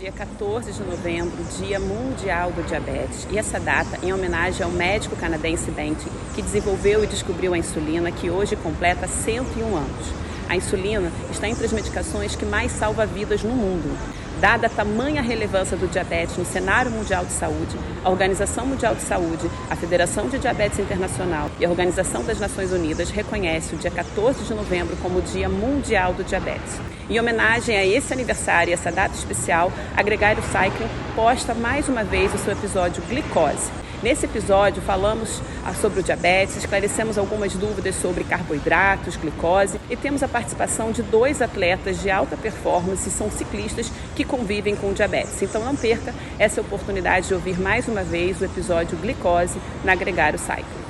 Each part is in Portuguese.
dia 14 de novembro, Dia Mundial do Diabetes, e essa data em homenagem ao médico canadense Bentley, que desenvolveu e descobriu a insulina, que hoje completa 101 anos. A insulina está entre as medicações que mais salva vidas no mundo. Dada a tamanha relevância do diabetes no cenário mundial de saúde, a Organização Mundial de Saúde, a Federação de Diabetes Internacional e a Organização das Nações Unidas reconhecem o dia 14 de novembro como o Dia Mundial do Diabetes. Em homenagem a esse aniversário e essa data especial, a Gregário Cycling posta mais uma vez o seu episódio Glicose. Nesse episódio, falamos ah, sobre o diabetes, esclarecemos algumas dúvidas sobre carboidratos, glicose e temos a participação de dois atletas de alta performance, são ciclistas que convivem com diabetes. Então não perca essa oportunidade de ouvir mais uma vez o episódio Glicose na Gregário Cycling.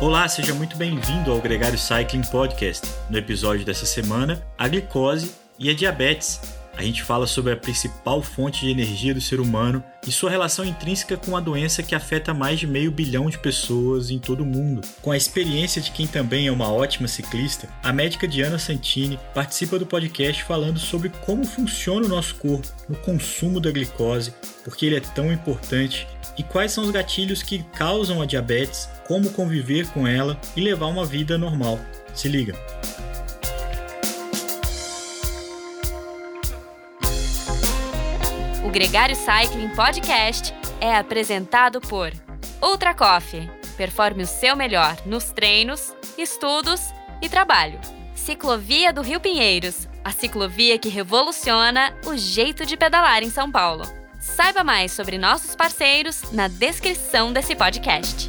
Olá, seja muito bem-vindo ao Gregário Cycling Podcast. No episódio dessa semana, a glicose e a diabetes a gente fala sobre a principal fonte de energia do ser humano e sua relação intrínseca com a doença que afeta mais de meio bilhão de pessoas em todo o mundo. Com a experiência de quem também é uma ótima ciclista, a médica Diana Santini participa do podcast falando sobre como funciona o nosso corpo no consumo da glicose, porque ele é tão importante e quais são os gatilhos que causam a diabetes, como conviver com ela e levar uma vida normal. Se liga! Gregário Cycling Podcast é apresentado por Ultra Coffee. Performe o seu melhor nos treinos, estudos e trabalho. Ciclovia do Rio Pinheiros, a ciclovia que revoluciona o jeito de pedalar em São Paulo. Saiba mais sobre nossos parceiros na descrição desse podcast.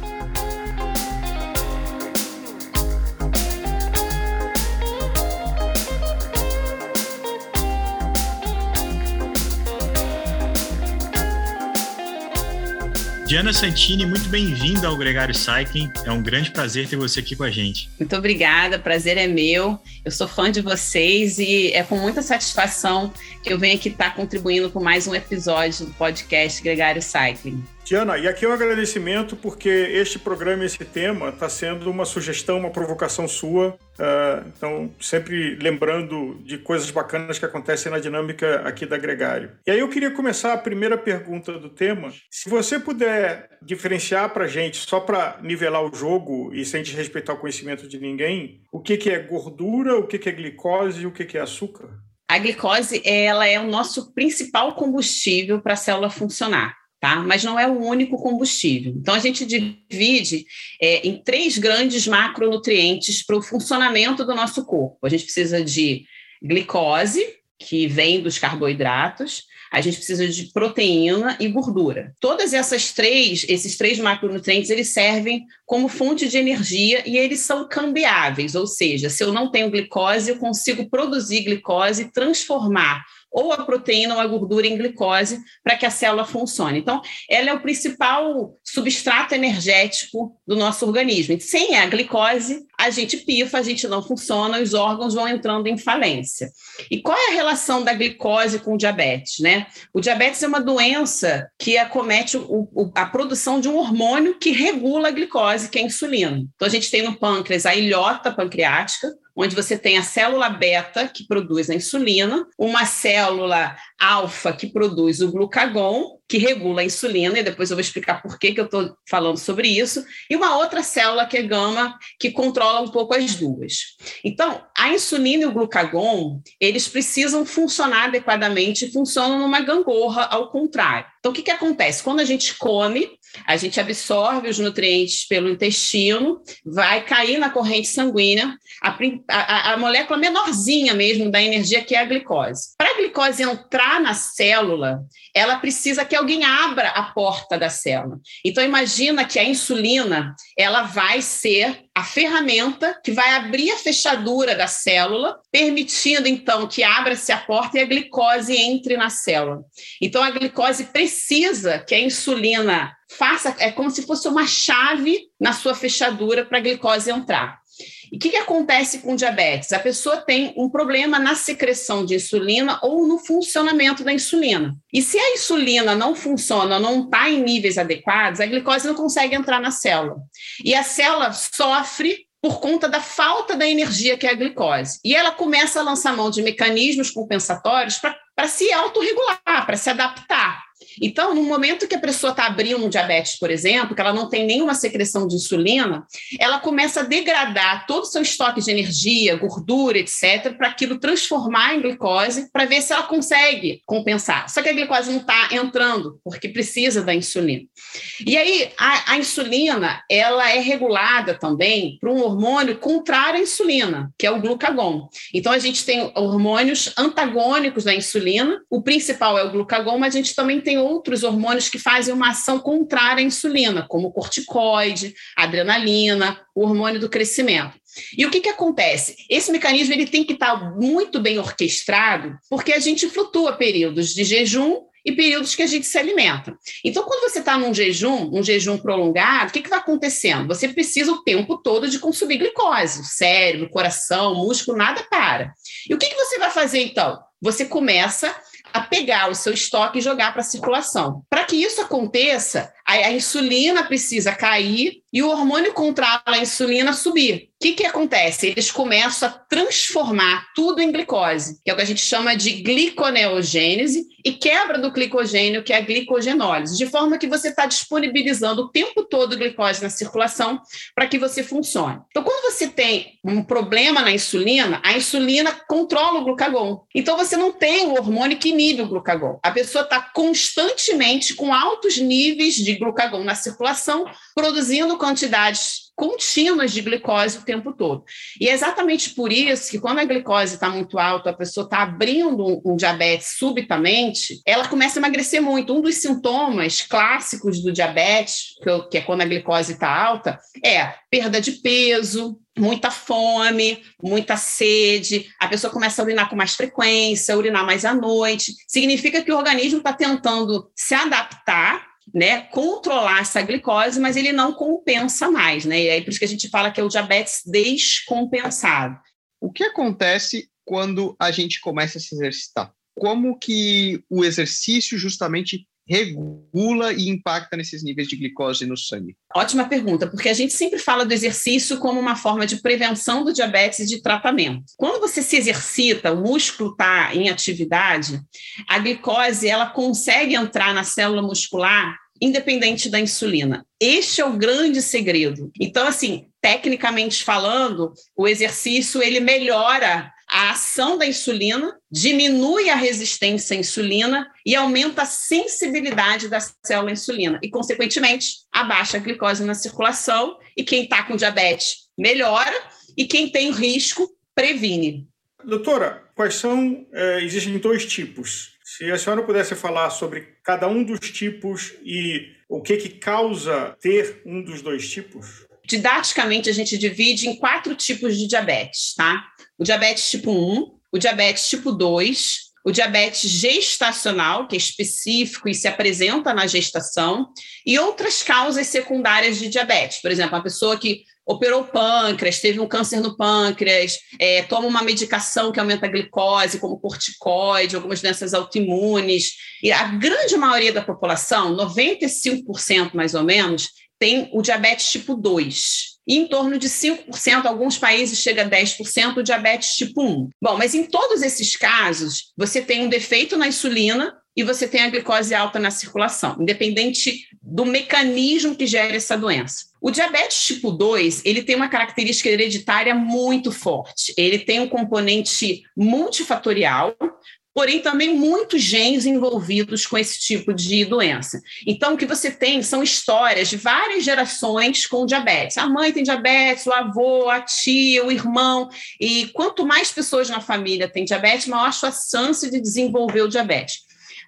Diana Santini, muito bem-vinda ao Gregário Cycling. É um grande prazer ter você aqui com a gente. Muito obrigada, prazer é meu. Eu sou fã de vocês e é com muita satisfação que eu venho aqui estar contribuindo com mais um episódio do podcast Gregário Cycling. Diana, e aqui é um agradecimento porque este programa, esse tema, está sendo uma sugestão, uma provocação sua. Uh, então, sempre lembrando de coisas bacanas que acontecem na dinâmica aqui da Gregário. E aí eu queria começar a primeira pergunta do tema. Se você puder diferenciar para gente, só para nivelar o jogo e sem desrespeitar o conhecimento de ninguém, o que, que é gordura, o que, que é glicose e o que, que é açúcar? A glicose ela é o nosso principal combustível para a célula funcionar tá? Mas não é o único combustível. Então a gente divide é, em três grandes macronutrientes para o funcionamento do nosso corpo. A gente precisa de glicose, que vem dos carboidratos, a gente precisa de proteína e gordura. Todas essas três, esses três macronutrientes, eles servem como fonte de energia e eles são cambiáveis, ou seja, se eu não tenho glicose, eu consigo produzir glicose e transformar ou a proteína ou a gordura em glicose para que a célula funcione. Então, ela é o principal substrato energético do nosso organismo. Sem a glicose, a gente pifa, a gente não funciona, os órgãos vão entrando em falência. E qual é a relação da glicose com o diabetes? Né? O diabetes é uma doença que acomete o, o, a produção de um hormônio que regula a glicose, que é a insulina. Então, a gente tem no pâncreas a ilhota pancreática, onde você tem a célula beta, que produz a insulina, uma célula alfa, que produz o glucagon, que regula a insulina, e depois eu vou explicar por que, que eu estou falando sobre isso, e uma outra célula que é gama, que controla um pouco as duas. Então, a insulina e o glucagon, eles precisam funcionar adequadamente, funcionam numa gangorra, ao contrário. Então, o que, que acontece? Quando a gente come, a gente absorve os nutrientes pelo intestino, vai cair na corrente sanguínea, a, a, a molécula menorzinha mesmo da energia, que é a glicose. Para a glicose entrar na célula, ela precisa que alguém abra a porta da célula. Então, imagina que a insulina ela vai ser a ferramenta que vai abrir a fechadura da célula, permitindo então que abra-se a porta e a glicose entre na célula. Então a glicose precisa que a insulina faça, é como se fosse uma chave na sua fechadura para a glicose entrar. E o que, que, acontece com diabetes? A pessoa tem um problema na secreção de insulina ou no funcionamento da insulina. E se a insulina não funciona, não está em níveis adequados, a glicose não consegue entrar na célula. E a célula sofre por conta da falta da energia que é a glicose. E ela começa a lançar mão de mecanismos compensatórios para se autorregular, para se adaptar. Então, no momento que a pessoa está abrindo um diabetes, por exemplo, que ela não tem nenhuma secreção de insulina, ela começa a degradar todo o seu estoque de energia, gordura, etc., para aquilo transformar em glicose, para ver se ela consegue compensar. Só que a glicose não está entrando, porque precisa da insulina. E aí, a, a insulina, ela é regulada também por um hormônio contrário à insulina, que é o glucagon. Então, a gente tem hormônios antagônicos da insulina, o principal é o glucagon, mas a gente também tem outros hormônios que fazem uma ação contrária à insulina, como corticoide, adrenalina, o hormônio do crescimento. E o que, que acontece? Esse mecanismo ele tem que estar muito bem orquestrado, porque a gente flutua períodos de jejum e períodos que a gente se alimenta. Então, quando você está num jejum, um jejum prolongado, o que, que acontecendo? Você precisa o tempo todo de consumir glicose, o cérebro, o coração, o músculo, nada para. E o que, que você vai fazer então? Você começa a pegar o seu estoque e jogar para a circulação. Para que isso aconteça, a, a, insulina precisa cair e o hormônio contrário à insulina subir. O que, que acontece? Eles começam a transformar tudo em glicose, que é o que a gente chama de gliconeogênese, e quebra do glicogênio, que é a glicogenólise, de forma que você está disponibilizando o tempo todo glicose na circulação para que você funcione. Então, quando você tem um problema na insulina, a insulina controla o glucagon. Então, você não tem o hormônio que inibe o glucagon. A pessoa está constantemente com altos níveis de glucagon na circulação, produzindo quantidades contínuas de glicose o tempo todo. E é exatamente por isso que quando a glicose está muito alta, a pessoa está abrindo um, diabetes subitamente, ela começa a emagrecer muito. Um dos sintomas clássicos do diabetes, que é quando a glicose está alta, é perda de peso, muita fome, muita sede, a pessoa começa a urinar com mais frequência, urinar mais à noite. Significa que o organismo está tentando se adaptar né, controlar essa glicose, mas ele não compensa mais, né? E aí por isso que a gente fala que é o diabetes descompensado. O que acontece quando a gente começa a se exercitar? Como que o exercício justamente regula e impacta nesses níveis de glicose no sangue? Ótima pergunta, porque a gente sempre fala do exercício como uma forma de prevenção do diabetes e de tratamento. Quando você se exercita, o músculo está em atividade, a glicose ela consegue entrar na célula muscular independente da insulina. Este é o grande segredo. Então, assim, tecnicamente falando, o exercício ele melhora a ação da insulina, diminui a resistência à insulina e aumenta a sensibilidade da célula à insulina e, consequentemente, abaixa a glicose na circulação e quem está com diabetes melhora e quem tem risco previne. Doutora, quais são? É, existem dois tipos se a senhora pudesse falar sobre cada um dos tipos e o que, que causa ter um dos dois tipos? Didaticamente, a gente divide em quatro tipos de diabetes, tá? O diabetes tipo 1, o diabetes tipo 2, o diabetes gestacional, que é específico e se apresenta na gestação, e outras causas secundárias de diabetes. Por exemplo, uma pessoa que operou o pâncreas, teve um câncer no pâncreas, é, toma uma medicação que aumenta a glicose, como corticoide, algumas doenças autoimunes. E a grande maioria da população, 95% mais ou menos, tem o diabetes tipo 2. E em torno de 5%, alguns países chega a 10%, o diabetes tipo 1. Bom, mas em todos esses casos, você tem um defeito na insulina e você tem a glicose alta na circulação, independente do mecanismo que gera essa doença. O diabetes tipo 2, ele tem uma característica hereditária muito forte. Ele tem um componente multifatorial, porém também muitos genes envolvidos com esse tipo de doença. Então, o que você tem são histórias de várias gerações com diabetes. A mãe tem diabetes, o avô, a tia, o irmão. E quanto mais pessoas na família têm diabetes, maior a chance de desenvolver o diabetes.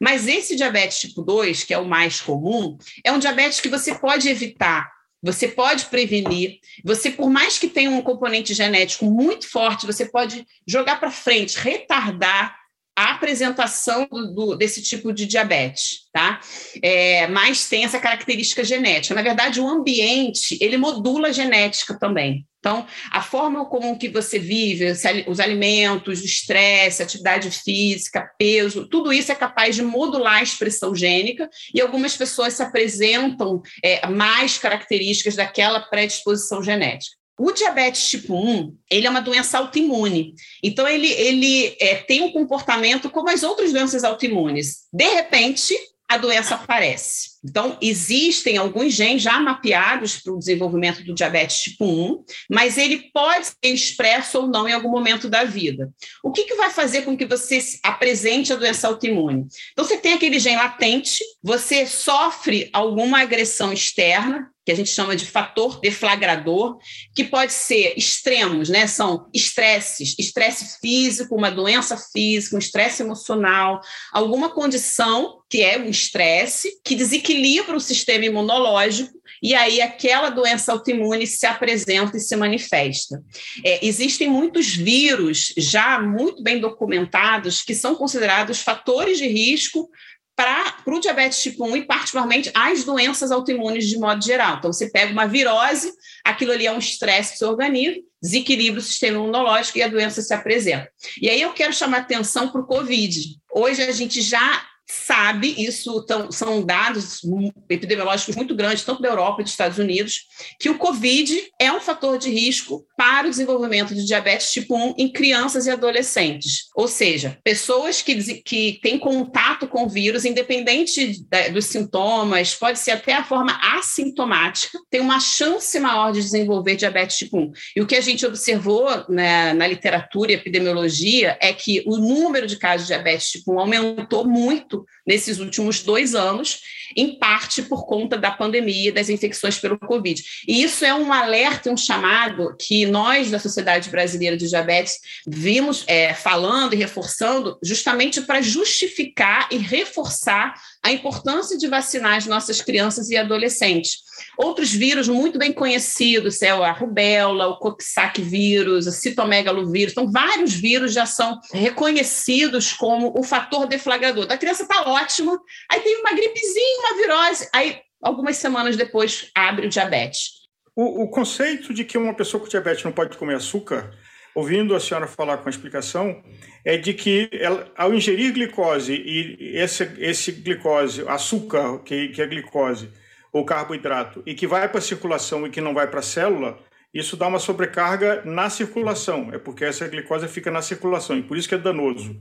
Mas esse diabetes tipo 2, que é o mais comum, é um diabetes que você pode evitar você pode prevenir. Você, por mais que tenha um componente genético muito forte, você pode jogar para frente, retardar a apresentação do, do, desse tipo de diabetes, tá? É, mas tem essa característica genética. Na verdade, o ambiente, ele modula a genética também. Então, a forma como que você vive, os alimentos, o estresse, atividade física, peso, tudo isso é capaz de modular a expressão gênica e algumas pessoas se apresentam é, mais características daquela predisposição genética. O diabetes tipo 1, ele é uma doença autoimune. Então, ele, ele é, tem um comportamento como as outras doenças autoimunes. De repente, a doença aparece. Então, existem alguns genes já mapeados para o desenvolvimento do diabetes tipo 1, mas ele pode ser expresso ou não em algum momento da vida. O que, que vai fazer com que você apresente a doença autoimune? Então, você tem aquele gene latente, você sofre alguma agressão externa, que a gente chama de fator deflagrador, que pode ser extremos, né? São estresses, estresse físico, uma doença física, um estresse emocional, alguma condição que é um estresse que desequilibra o sistema imunológico e aí aquela doença autoimune se apresenta e se manifesta. É, existem muitos vírus já muito bem documentados que são considerados fatores de risco para o diabetes tipo 1 e, particularmente, as doenças autoimunes de modo geral. Então, você pega uma virose, aquilo ali é um estresse do seu organismo, desequilibra o sistema imunológico e a doença se apresenta. E aí eu quero chamar atenção para o Covid. Hoje a gente já sabe, isso tão, são dados epidemiológicos muito grandes, tanto da Europa e dos Estados Unidos, que o Covid é um fator de risco para o desenvolvimento de diabetes tipo 1 em crianças e adolescentes. Ou seja, pessoas que, que têm contato com o vírus, independente dos sintomas, pode ser até a forma assintomática, tem uma chance maior de desenvolver diabetes tipo 1. E o que a gente observou né, na literatura e epidemiologia é que o número de casos de diabetes tipo 1 aumentou muito nesses últimos dois anos, em parte por conta da pandemia e das infecções pelo Covid. E isso é um alerta, um chamado que nós, da Sociedade Brasileira de Diabetes, vimos é, falando e reforçando justamente para justificar e reforçar a importância de vacinar as nossas crianças e adolescentes. Outros vírus muito bem conhecidos, é a rubéola, o coxsackie vírus, o citomegalovírus, então vários vírus já são reconhecidos como o fator deflagrador. A criança está ótima, aí tem uma gripezinha, uma virose, aí algumas semanas depois abre o diabetes. O, o conceito de que uma pessoa com diabetes não pode comer açúcar ouvindo a senhora falar com a explicação, é de que ela, ao ingerir glicose e esse, esse glicose, açúcar, que, que é glicose, ou carboidrato, e que vai para a circulação e que não vai para a célula, isso dá uma sobrecarga na circulação. É porque essa glicose fica na circulação, e por isso que é danoso.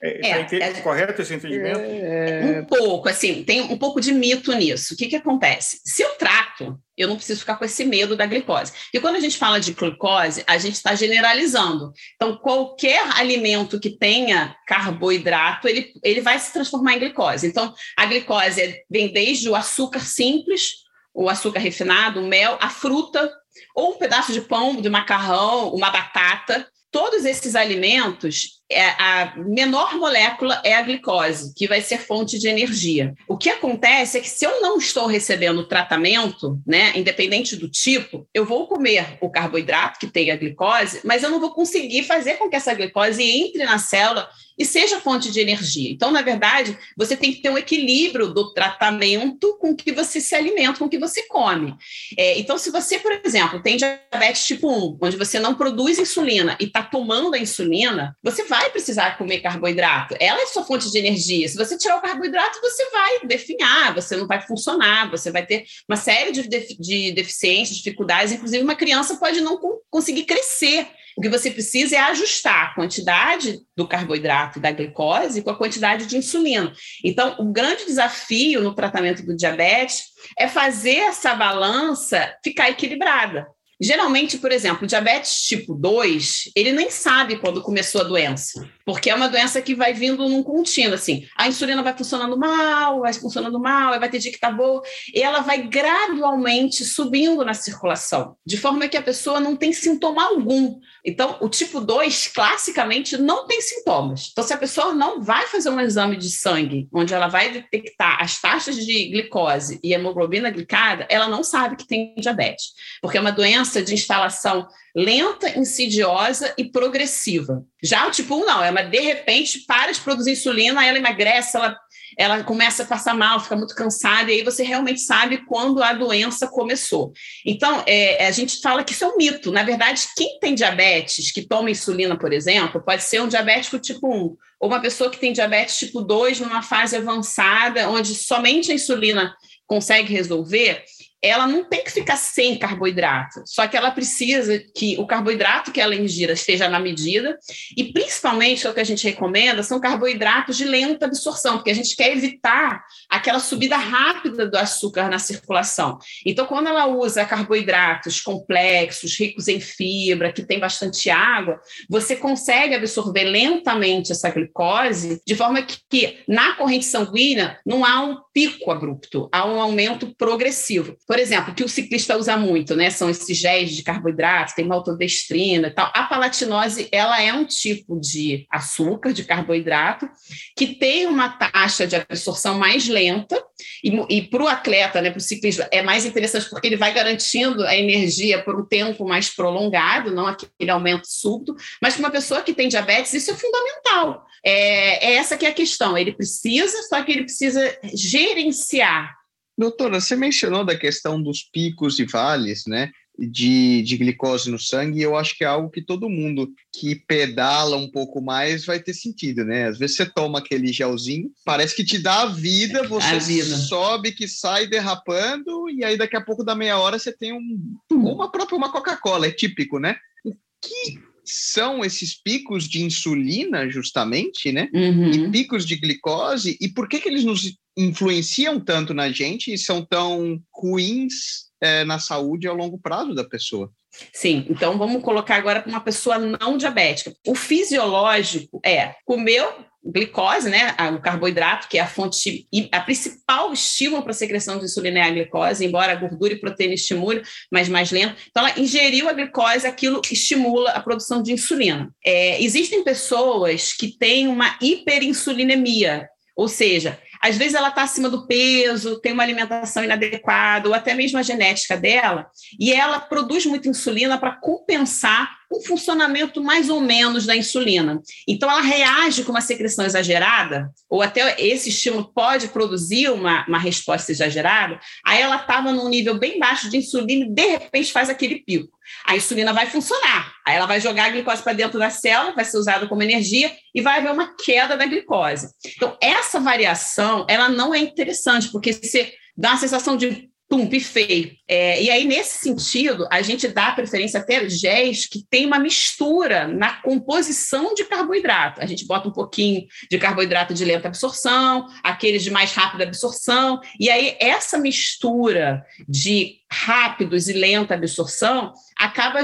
É, é, tá é, correto esse entendimento? É... Um pouco, assim, tem um pouco de mito nisso. O que, que acontece? Se eu trato, eu não preciso ficar com esse medo da glicose. E quando a gente fala de glicose, a gente está generalizando. Então, qualquer alimento que tenha carboidrato, ele, ele vai se transformar em glicose. Então, a glicose vem desde o açúcar simples, o açúcar refinado, o mel, a fruta, ou um pedaço de pão, de macarrão, uma batata. Todos esses alimentos, a menor molécula é a glicose, que vai ser fonte de energia. O que acontece é que se eu não estou recebendo tratamento, né, independente do tipo, eu vou comer o carboidrato que tem a glicose, mas eu não vou conseguir fazer com que essa glicose entre na célula e seja fonte de energia. Então, na verdade, você tem que ter um equilíbrio do tratamento com que você se alimenta, com que você come. É, então, se você, por exemplo, tem diabetes tipo 1, onde você não produz insulina e está tomando a insulina, você vai precisar comer carboidrato. Ela é sua fonte de energia. Se você tirar o carboidrato, você vai definhar, você não vai funcionar, você vai ter uma série de, de deficiências, dificuldades, inclusive uma criança pode não conseguir crescer o que você precisa é ajustar a quantidade do carboidrato e da glicose com a quantidade de insulina. Então, o grande desafio no tratamento do diabetes é fazer essa balança ficar equilibrada. Geralmente, por exemplo, o diabetes tipo 2, ele nem sabe quando começou a doença, porque é uma doença que vai vindo num contínuo, assim, a insulina vai funcionando mal, vai funcionando mal, vai ter dia que tá boa, e ela vai gradualmente subindo na circulação, de forma que a pessoa não tem sintoma algum. Então, o tipo 2, classicamente, não tem sintomas. Então, se a pessoa não vai fazer um exame de sangue, onde ela vai detectar as taxas de glicose e hemoglobina glicada, ela não sabe que tem diabetes, porque é uma doença doença de instalação lenta, insidiosa e progressiva. Já o tipo 1 não, é uma de repente para de produzir insulina, ela emagrece, ela, ela começa a passar mal, fica muito cansada, e aí você realmente sabe quando a doença começou. Então, é, a gente fala que isso é um mito. Na verdade, quem tem diabetes, que toma insulina, por exemplo, pode ser um diabético tipo 1, ou uma pessoa que tem diabetes tipo 2 numa fase avançada, onde somente a insulina consegue resolver, ela não tem que ficar sem carboidrato, só que ela precisa que o carboidrato que ela ingira esteja na medida, e principalmente o que a gente recomenda são carboidratos de lenta absorção, porque a gente quer evitar aquela subida rápida do açúcar na circulação. Então, quando ela usa carboidratos complexos, ricos em fibra, que tem bastante água, você consegue absorver lentamente essa glicose, de forma que, na corrente sanguínea não há um pico abrupto, há um aumento progressivo. Por exemplo, que o ciclista usa muito, né, são esses géis de carboidrato, tem maltodestrina e tal. A palatinose, ela é um tipo de açúcar, de carboidrato, que tem uma taxa de absorção mais lenta, e, e para o atleta, né, para o ciclista, é mais interessante porque ele vai garantindo a energia por um tempo mais prolongado, não aquele aumento súbito, mas para uma pessoa que tem diabetes, isso é fundamental. É, é essa que é a questão. Ele precisa, só que ele precisa gerenciar. Doutora, você mencionou da questão dos picos e vales, né? De, de glicose no sangue, e eu acho que é algo que todo mundo que pedala um pouco mais vai ter sentido, né? Às vezes você toma aquele gelzinho, parece que te dá a vida, você a vida. sobe, que sai derrapando, e aí daqui a pouco da meia hora você tem um, uma própria uma Coca-Cola, é típico, né? O que são esses picos de insulina, justamente, né? Uhum. E picos de glicose, e por que, que eles nos influenciam tanto na gente e são tão ruins é, na saúde ao longo prazo da pessoa? Sim, então vamos colocar agora para uma pessoa não diabética. O fisiológico é comeu glicose, né, o carboidrato, que é a fonte, a principal estímulo para a secreção de insulina é a glicose, embora a gordura e proteína estimule, mas mais lento. Então, ela ingeriu a glicose, aquilo estimula a produção de insulina. É, existem pessoas que têm uma hiperinsulinemia, ou seja, às vezes ela está acima do peso, tem uma alimentação inadequada, ou até mesmo a genética dela, e ela produz muita insulina para compensar um funcionamento mais ou menos da insulina. Então, ela reage com uma secreção exagerada, ou até esse estímulo pode produzir uma, uma resposta exagerada, aí ela estava num nível bem baixo de insulina e, de repente, faz aquele pico. A insulina vai funcionar, aí ela vai jogar a glicose para dentro da célula, vai ser usada como energia e vai haver uma queda da glicose. Então, essa variação, ela não é interessante, porque você dá uma sensação de pum, pifei. É, e aí, nesse sentido, a gente dá preferência até a géis que tem uma mistura na composição de carboidrato. A gente bota um pouquinho de carboidrato de lenta absorção, aqueles de mais rápida absorção, e aí essa mistura de rápidos e lenta absorção acaba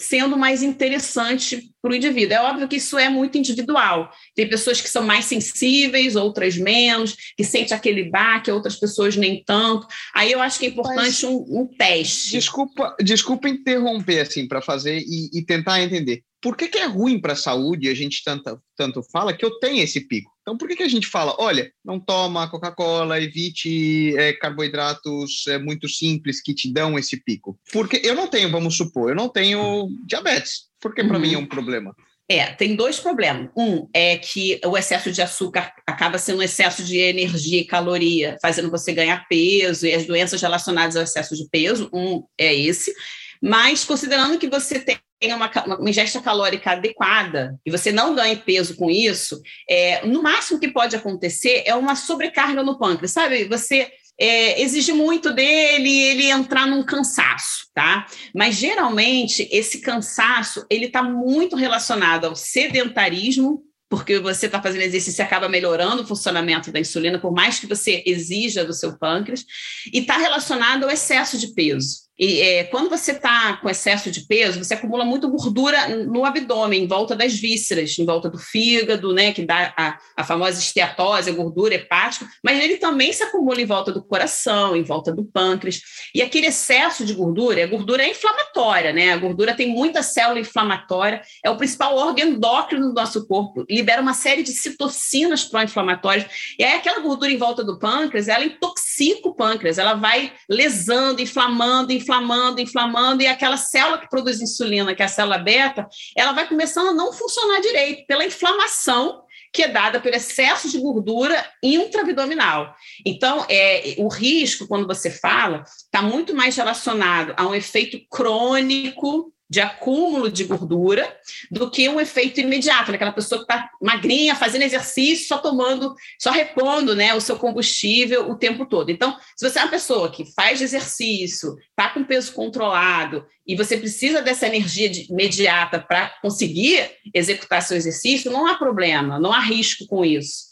sendo mais interessante para o indivíduo. É óbvio que isso é muito individual. Tem pessoas que são mais sensíveis, outras menos, que sente aquele baque, outras pessoas nem tanto. Aí eu acho que é importante um, um, teste. Desculpa, desculpa interromper assim para fazer e, e, tentar entender. Por que, que é ruim para a saúde? A gente tanto, tanto fala que eu tenho esse pico. Então, por que, que a gente fala, olha, não toma Coca-Cola, evite é, carboidratos é, muito simples que te dão esse pico? Porque eu não tenho, vamos supor, eu não tenho diabetes, porque para uhum. mim é um problema. É, tem dois problemas. Um é que o excesso de açúcar acaba sendo um excesso de energia e caloria, fazendo você ganhar peso, e as doenças relacionadas ao excesso de peso. Um é esse. Mas considerando que você tem tenha uma, uma ingesta calórica adequada e você não ganhe peso com isso, é, no máximo que pode acontecer é uma sobrecarga no pâncreas, sabe? Você é, exige muito dele ele entrar num cansaço, tá? Mas geralmente esse cansaço ele está muito relacionado ao sedentarismo, porque você está fazendo exercício e acaba melhorando o funcionamento da insulina, por mais que você exija do seu pâncreas, e está relacionado ao excesso de peso. E é, quando você está com excesso de peso, você acumula muito gordura no abdômen, em volta das vísceras, em volta do fígado, né, que dá a, a famosa esteatose, a gordura hepática, mas ele também se acumula em volta do coração, em volta do pâncreas. E aquele excesso de gordura, a gordura é inflamatória, né? A gordura tem muita célula inflamatória, é o principal órgão endócrino do nosso corpo, libera uma série de citocinas pró-inflamatórias. E aí aquela gordura em volta do pâncreas, ela intoxica o pâncreas, ela vai lesando, inflamando, inflamando inflamando, inflamando, e aquela célula que produz insulina, que é a célula beta, ela vai começando a não funcionar direito pela inflamação que é dada pelo excesso de gordura intraabdominal. Então, é, o risco, quando você fala, está muito mais relacionado a um efeito crônico de acúmulo de gordura do que um efeito imediato, naquela pessoa que está magrinha, fazendo exercício, só tomando, só repondo né, o seu combustível o tempo todo. Então, se você é uma pessoa que faz exercício, está com peso controlado e você precisa dessa energia de, imediata para conseguir executar seu exercício, não há problema, não há risco com isso.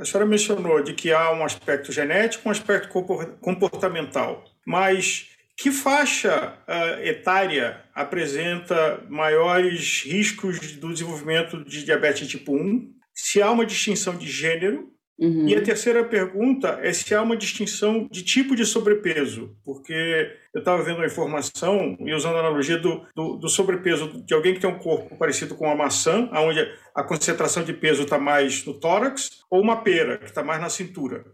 A senhora mencionou de que há um aspecto genético, um aspecto comportamental, mas que faixa uh, etária apresenta maiores riscos do desenvolvimento de diabetes tipo 1? Se há uma distinção de gênero Uhum. E a terceira pergunta é se há uma distinção de tipo de sobrepeso, porque eu estava vendo a informação e usando a analogia do, do, do, sobrepeso de alguém que tem um corpo parecido com uma maçã, onde a concentração de peso está mais no tórax, ou uma pera, que está mais na cintura.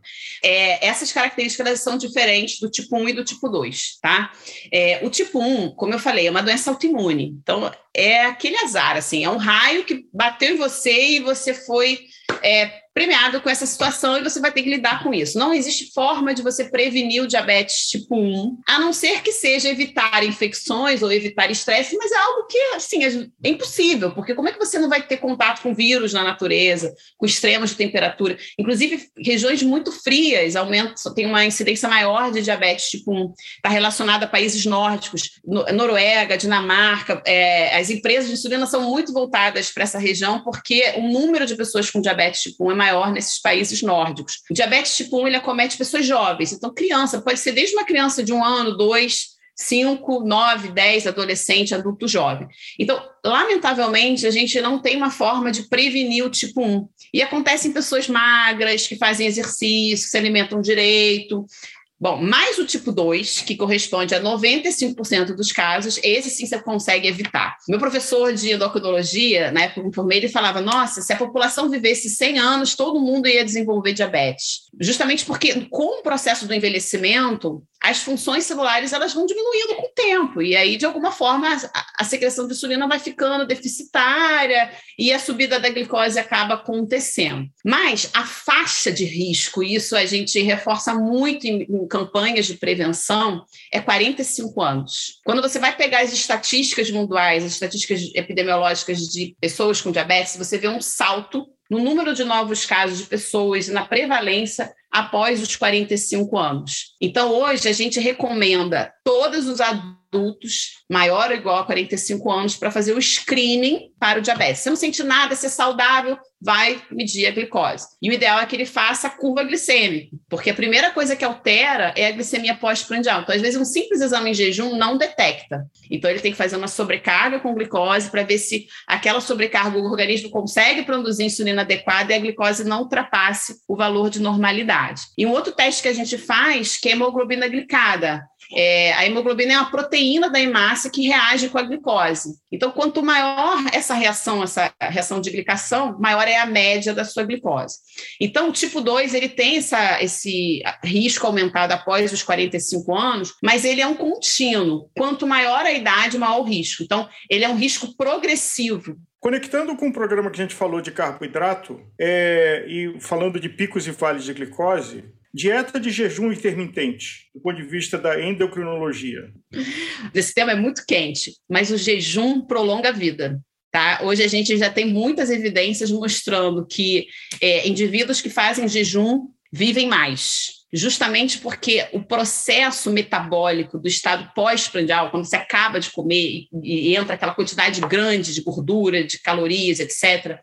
É, essas características são diferentes do tipo 1 e do tipo 2, tá? É, o tipo 1, como eu falei, é uma doença autoimune. Então, é aquele azar, assim, é um raio que bateu em você e você foi é, premiado com essa situação e você vai ter que lidar com isso. Não existe forma de você prevenir o diabetes tipo 1, a não ser que seja evitar infecções ou evitar estresse, mas é algo que, assim, é impossível, porque como é que você não vai ter contato com vírus na natureza, com extremos de temperatura? Inclusive, regiões muito frias aumentam, tem uma incidência maior de diabetes tipo 1, está relacionada a países nórdicos, Noruega, Dinamarca, é, as empresas de insulina são muito voltadas para essa região, porque o número de pessoas com diabetes tipo 1 é maior maior nesses países nórdicos. O diabetes tipo 1 ele acomete pessoas jovens, então criança, pode ser desde uma criança de um ano, dois, 5, 9, 10, adolescente, adulto jovem. Então, lamentavelmente, a gente não tem uma forma de prevenir o tipo 1. E acontece em pessoas magras, que fazem exercício, se alimentam direito, Bom, mais o tipo 2, que corresponde a 95% dos casos, esse sim você consegue evitar. Meu professor de endocrinologia, na época que eu me formei, ele falava: nossa, se a população vivesse 100 anos, todo mundo ia desenvolver diabetes. Justamente porque, com o processo do envelhecimento, as funções celulares elas vão diminuindo com o tempo, e aí, de alguma forma, a, a secreção de insulina vai ficando deficitária e a subida da glicose acaba acontecendo. Mas a faixa de risco, isso a gente reforça muito em, em campanhas de prevenção, é 45 anos. Quando você vai pegar as estatísticas mundiais, as estatísticas epidemiológicas de pessoas com diabetes, você vê um salto no número de novos casos de pessoas e na prevalência após os 45 anos. Então, hoje, a gente recomenda todos os adultos maior ou igual a 45 anos para fazer o screening para o diabetes. Se não sente nada, se é saudável, vai medir a glicose. E o ideal é que ele faça a curva glicêmica, porque a primeira coisa que altera é a glicemia pós-prandial. Então, às vezes, um simples exame em jejum não detecta. Então, ele tem que fazer uma sobrecarga com glicose para ver se aquela sobrecarga o organismo consegue produzir insulina adequada e a glicose não ultrapasse o valor de normalidade. E um outro teste que a gente faz, que é hemoglobina glicada. É, a hemoglobina é uma proteína da hemácia que reage com a glicose. Então, quanto maior essa reação, essa reação de glicação, maior é a média da sua glicose. Então, o tipo 2, ele tem essa, esse risco aumentado após os 45 anos, mas ele é um contínuo. Quanto maior a idade, maior o risco. Então, ele é um risco progressivo. Conectando com o programa que a gente falou de carboidrato é, e falando de picos e vales de glicose, Dieta de jejum intermitente, do ponto de vista da endocrinologia. Esse tema é muito quente, mas o jejum prolonga a vida. Tá? Hoje a gente já tem muitas evidências mostrando que é, indivíduos que fazem jejum vivem mais justamente porque o processo metabólico do estado pós-prandial, quando você acaba de comer e, entra aquela quantidade grande de gordura, de calorias, etc.,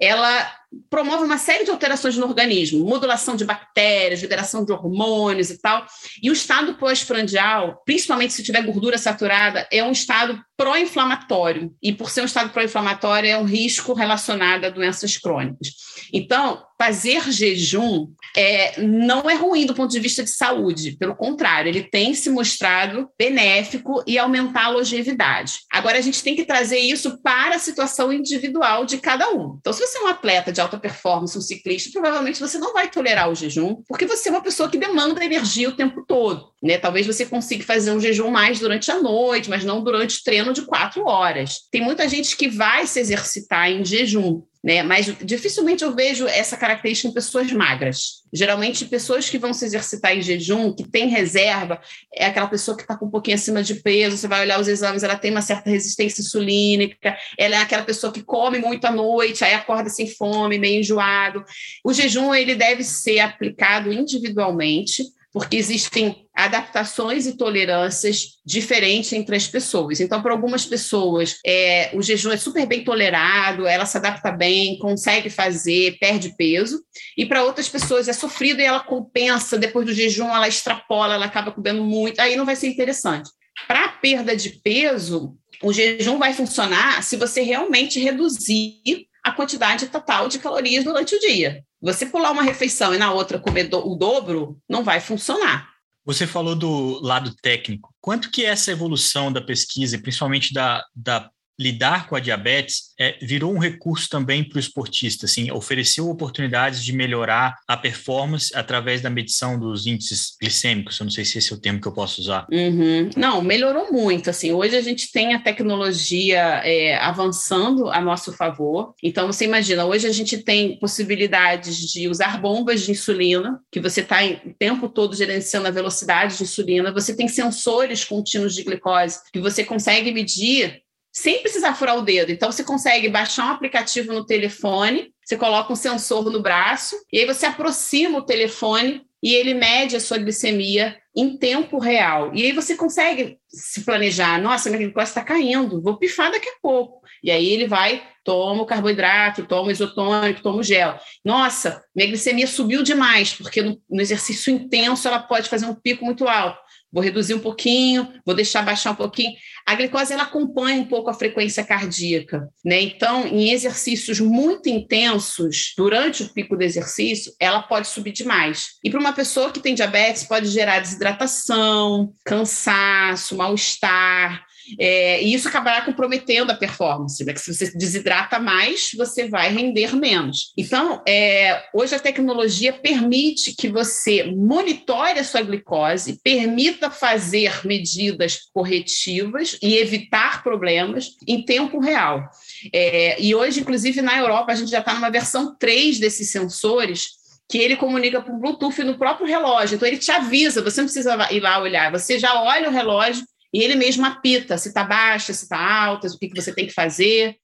ela promove uma série de alterações no organismo, modulação de bactérias, liberação de hormônios e tal. E o estado pós-prandial, principalmente se tiver gordura saturada, é um estado pró-inflamatório. E por ser um estado pró-inflamatório, é um risco relacionado a doenças crônicas. Então, fazer jejum é, não é ruim do ponto de vista de saúde, pelo contrário, ele tem se mostrado benéfico e aumentar a longevidade. Agora, a gente tem que trazer isso para a situação individual de cada um. Então, se você é um atleta de alta performance, um ciclista, provavelmente você não vai tolerar o jejum, porque você é uma pessoa que demanda energia o tempo todo. Né? Talvez você consiga fazer um jejum mais durante a noite, mas não durante treino de quatro horas. Tem muita gente que vai se exercitar em jejum, né? Mas dificilmente eu vejo essa característica em pessoas magras. Geralmente, pessoas que vão se exercitar em jejum, que tem reserva, é aquela pessoa que está com um pouquinho acima de peso, você vai olhar os exames, ela tem uma certa resistência insulínica, ela é aquela pessoa que come muito à noite, aí acorda sem fome, meio enjoado. O jejum, ele deve ser aplicado individualmente, porque existem adaptações e tolerâncias diferentes entre as pessoas. Então, para algumas pessoas, é, o jejum é super bem tolerado, ela se adapta bem, consegue fazer, perde peso, e para outras pessoas é sofrido e ela compensa, depois do jejum ela extrapola, ela acaba comendo muito, aí não vai ser interessante. Para a perda de peso, o jejum vai funcionar se você realmente reduzir a quantidade total de calorias durante o dia. Você pular uma refeição e na outra comer do, o dobro, não vai funcionar. Você falou do lado técnico. Quanto que essa evolução da pesquisa, principalmente da, da lidar com a diabetes é, virou um recurso também para o esportista, assim, ofereceu oportunidades de melhorar a performance através da medição dos índices glicêmicos. Eu não sei se esse é o termo que eu posso usar. Uhum. Não, melhorou muito. Assim, hoje a gente tem a tecnologia é, avançando a nosso favor. Então você imagina, hoje a gente tem possibilidades de usar bombas de insulina, que você está o tempo todo gerenciando a velocidade de insulina. Você tem sensores contínuos de glicose que você consegue medir sem precisar furar o dedo. Então, você consegue baixar um aplicativo no telefone, você coloca um sensor no braço, e aí você aproxima o telefone e ele mede a sua glicemia em tempo real. E aí você consegue se planejar, nossa, minha glicose está caindo, vou pifar daqui a pouco. E aí ele vai, toma o carboidrato, toma o isotônico, toma o gel. Nossa, minha glicemia subiu demais, porque no, no exercício intenso ela pode fazer um pico muito alto vou reduzir um pouquinho, vou deixar baixar um pouquinho. A glicose ela acompanha um pouco a frequência cardíaca, né? Então, em exercícios muito intensos, durante o pico do exercício, ela pode subir demais. E para uma pessoa que tem diabetes, pode gerar desidratação, cansaço, mal-estar, é, e isso acabará comprometendo a performance, né? Que se você desidrata mais, você vai render menos. Então, é, hoje a tecnologia permite que você monitore a sua glicose, permita fazer medidas corretivas e evitar problemas em tempo real. É, e hoje, inclusive, na Europa, a gente já está numa versão 3 desses sensores que ele comunica por Bluetooth no próprio relógio. Então, ele te avisa, você não precisa ir lá olhar, você já olha o relógio e ele mesmo apita se está baixa, se está alta, o que, que você tem que fazer.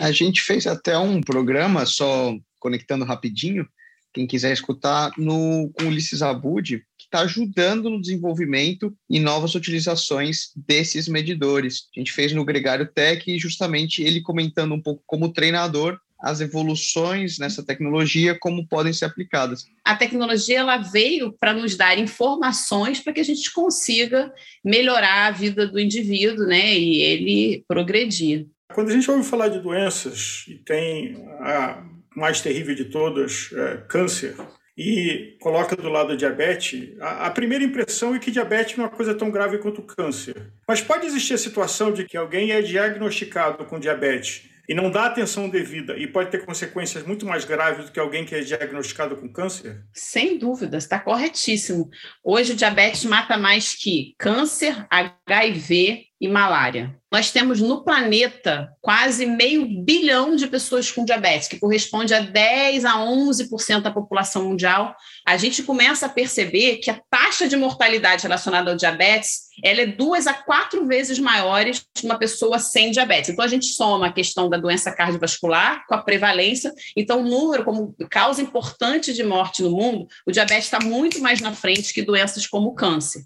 A gente fez até um programa, só conectando rapidinho, quem quiser escutar, no, com Ulisses Abud, que está ajudando no desenvolvimento e novas utilizações desses medidores. A gente fez no Gregário Tech justamente ele comentando um pouco como treinador as evoluções nessa tecnologia, como podem ser aplicadas. A tecnologia ela veio para nos dar informações para que a gente consiga melhorar a vida do indivíduo, né, e ele progredir. Quando a gente ouve falar de doenças e tem a mais terrível de todas, é, câncer, e coloca do lado diabetes, a, a, primeira impressão é que diabetes não é uma coisa tão grave quanto o câncer. Mas pode existir a situação de que alguém é diagnosticado com diabetes e não dá atenção devida e pode ter consequências muito mais graves do que alguém que é diagnosticado com câncer? Sem dúvida, está corretíssimo. Hoje o diabetes mata mais que câncer, HIV e malária. Nós temos no planeta quase meio bilhão de pessoas com diabetes, que corresponde a 10 a 11% da população mundial. A gente começa a perceber que a taxa de mortalidade relacionada ao diabetes ela é duas a quatro vezes maior de uma pessoa sem diabetes. Então, a gente soma a questão da doença cardiovascular com a prevalência. Então, o número como causa importante de morte no mundo, o diabetes está muito mais na frente que doenças como o câncer.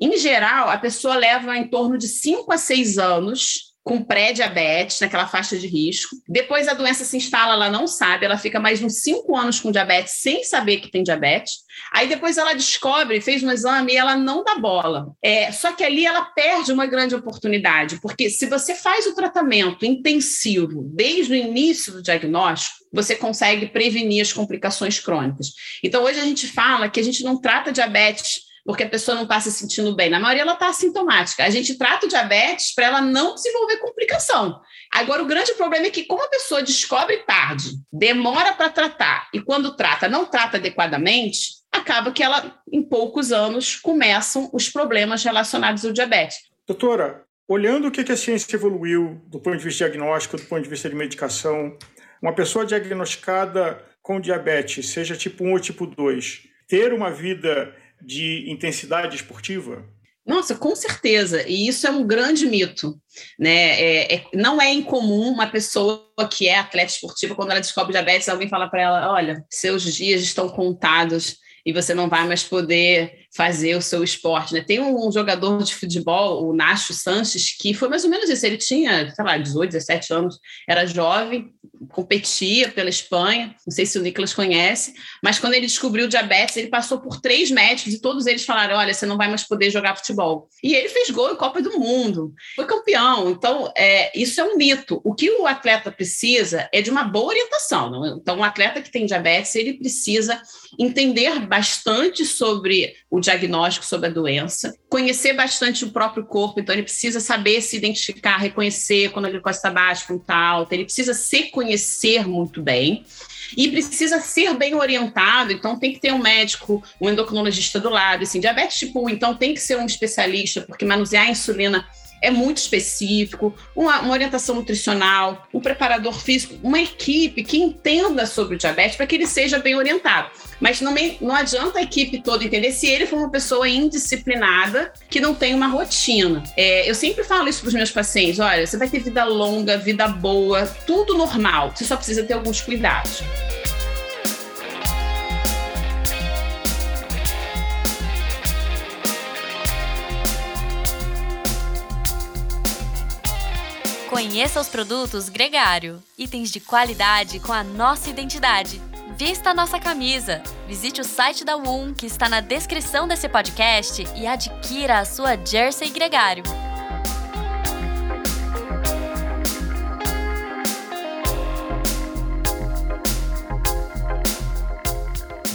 Em geral, a pessoa leva em torno de 5 a 6 anos com pré-diabetes, naquela faixa de risco. Depois a doença se instala, ela não sabe, ela fica mais uns cinco anos com diabetes sem saber que tem diabetes. Aí depois ela descobre, fez um exame e ela não dá bola. É, só que ali ela perde uma grande oportunidade, porque se você faz o tratamento intensivo desde o início do diagnóstico, você consegue prevenir as complicações crônicas. Então hoje a gente fala que a gente não trata diabetes porque a pessoa não está se sentindo bem. Na maioria, ela está assintomática. A gente trata o diabetes para ela não desenvolver complicação. Agora, o grande problema é que, como a pessoa descobre tarde, demora para tratar, e quando trata, não trata adequadamente, acaba que ela, em poucos anos, começam os problemas relacionados ao diabetes. Doutora, olhando o que a ciência evoluiu do ponto de vista diagnóstico, do ponto de vista de medicação, Uma pessoa diagnosticada com diabetes, seja tipo 1 ou tipo 2, ter uma vida de intensidade esportiva? Nossa, com certeza. E isso é um grande mito. Né? É, é, não é incomum uma pessoa que é atleta esportiva, quando ela descobre diabetes, alguém fala para ela: olha, seus dias estão contados e você não vai mais poder fazer o seu esporte. Né? Tem um, jogador de futebol, o Nacho Sanches, que foi mais ou menos isso. Ele tinha, sei lá, 18, 17 anos, era jovem, competia pela Espanha, não sei se o Nicolas conhece, mas quando ele descobriu diabetes, ele passou por três médicos e todos eles falaram: olha, você não vai mais poder jogar futebol. E ele fez gol em Copa do Mundo, foi campeão. Então, é, isso é um mito. O que o atleta precisa é de uma boa orientação. Não? Então, um atleta que tem diabetes, ele precisa entender bastante sobre o diagnóstico sobre a doença, conhecer bastante o próprio corpo, então ele precisa saber se identificar, reconhecer quando a glicose está baixa, quando está alta, ele precisa se conhecer muito bem e precisa ser bem orientado, então tem que ter um médico, um endocrinologista do lado, assim, diabetes tipo 1, então tem que ser um especialista, porque manusear a insulina é muito específico, uma, uma, orientação nutricional, um preparador físico, uma equipe que entenda sobre o diabetes para que ele seja bem orientado. Mas não, não adianta a equipe toda entender se ele for uma pessoa indisciplinada que não tem uma rotina. É, eu sempre falo isso para os meus pacientes: olha, você vai ter vida longa, vida boa, tudo normal, você só precisa ter alguns cuidados. Conheça os produtos Gregário, itens de qualidade com a nossa identidade. Vista a nossa camisa. Visite o site da WUM, que está na descrição desse podcast, e adquira a sua Jersey Gregário.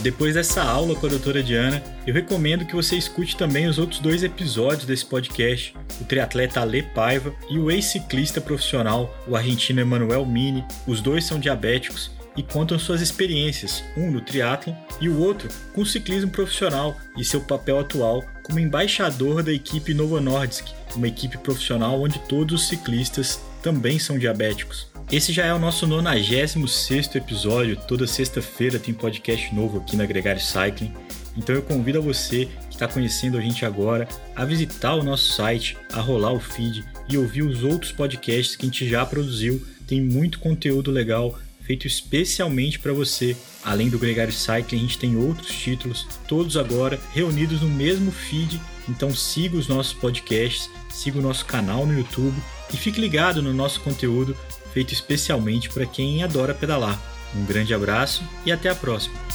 Depois dessa aula com a doutora Diana, eu recomendo que você escute também os outros dois episódios desse podcast, o triatleta Ale Paiva e o ex-ciclista profissional, o argentino Emanuel Mini. Os dois são diabéticos e contam suas experiências, um no triatlon e o outro com o ciclismo profissional e seu papel atual como embaixador da equipe Novo Nordisk, uma equipe profissional onde todos os ciclistas também são diabéticos. Esse já é o nosso 96 episódio. Toda sexta-feira tem podcast novo aqui na Gregário Cycling. Então eu convido a você que está conhecendo a gente agora a visitar o nosso site, a rolar o feed e ouvir os outros podcasts que a gente já produziu. Tem muito conteúdo legal feito especialmente para você. Além do Gregário Cycling, a gente tem outros títulos, todos agora reunidos no mesmo feed. Então siga os nossos podcasts, siga o nosso canal no YouTube e fique ligado no nosso conteúdo feito especialmente para quem adora pedalar. Um grande abraço e até a próxima!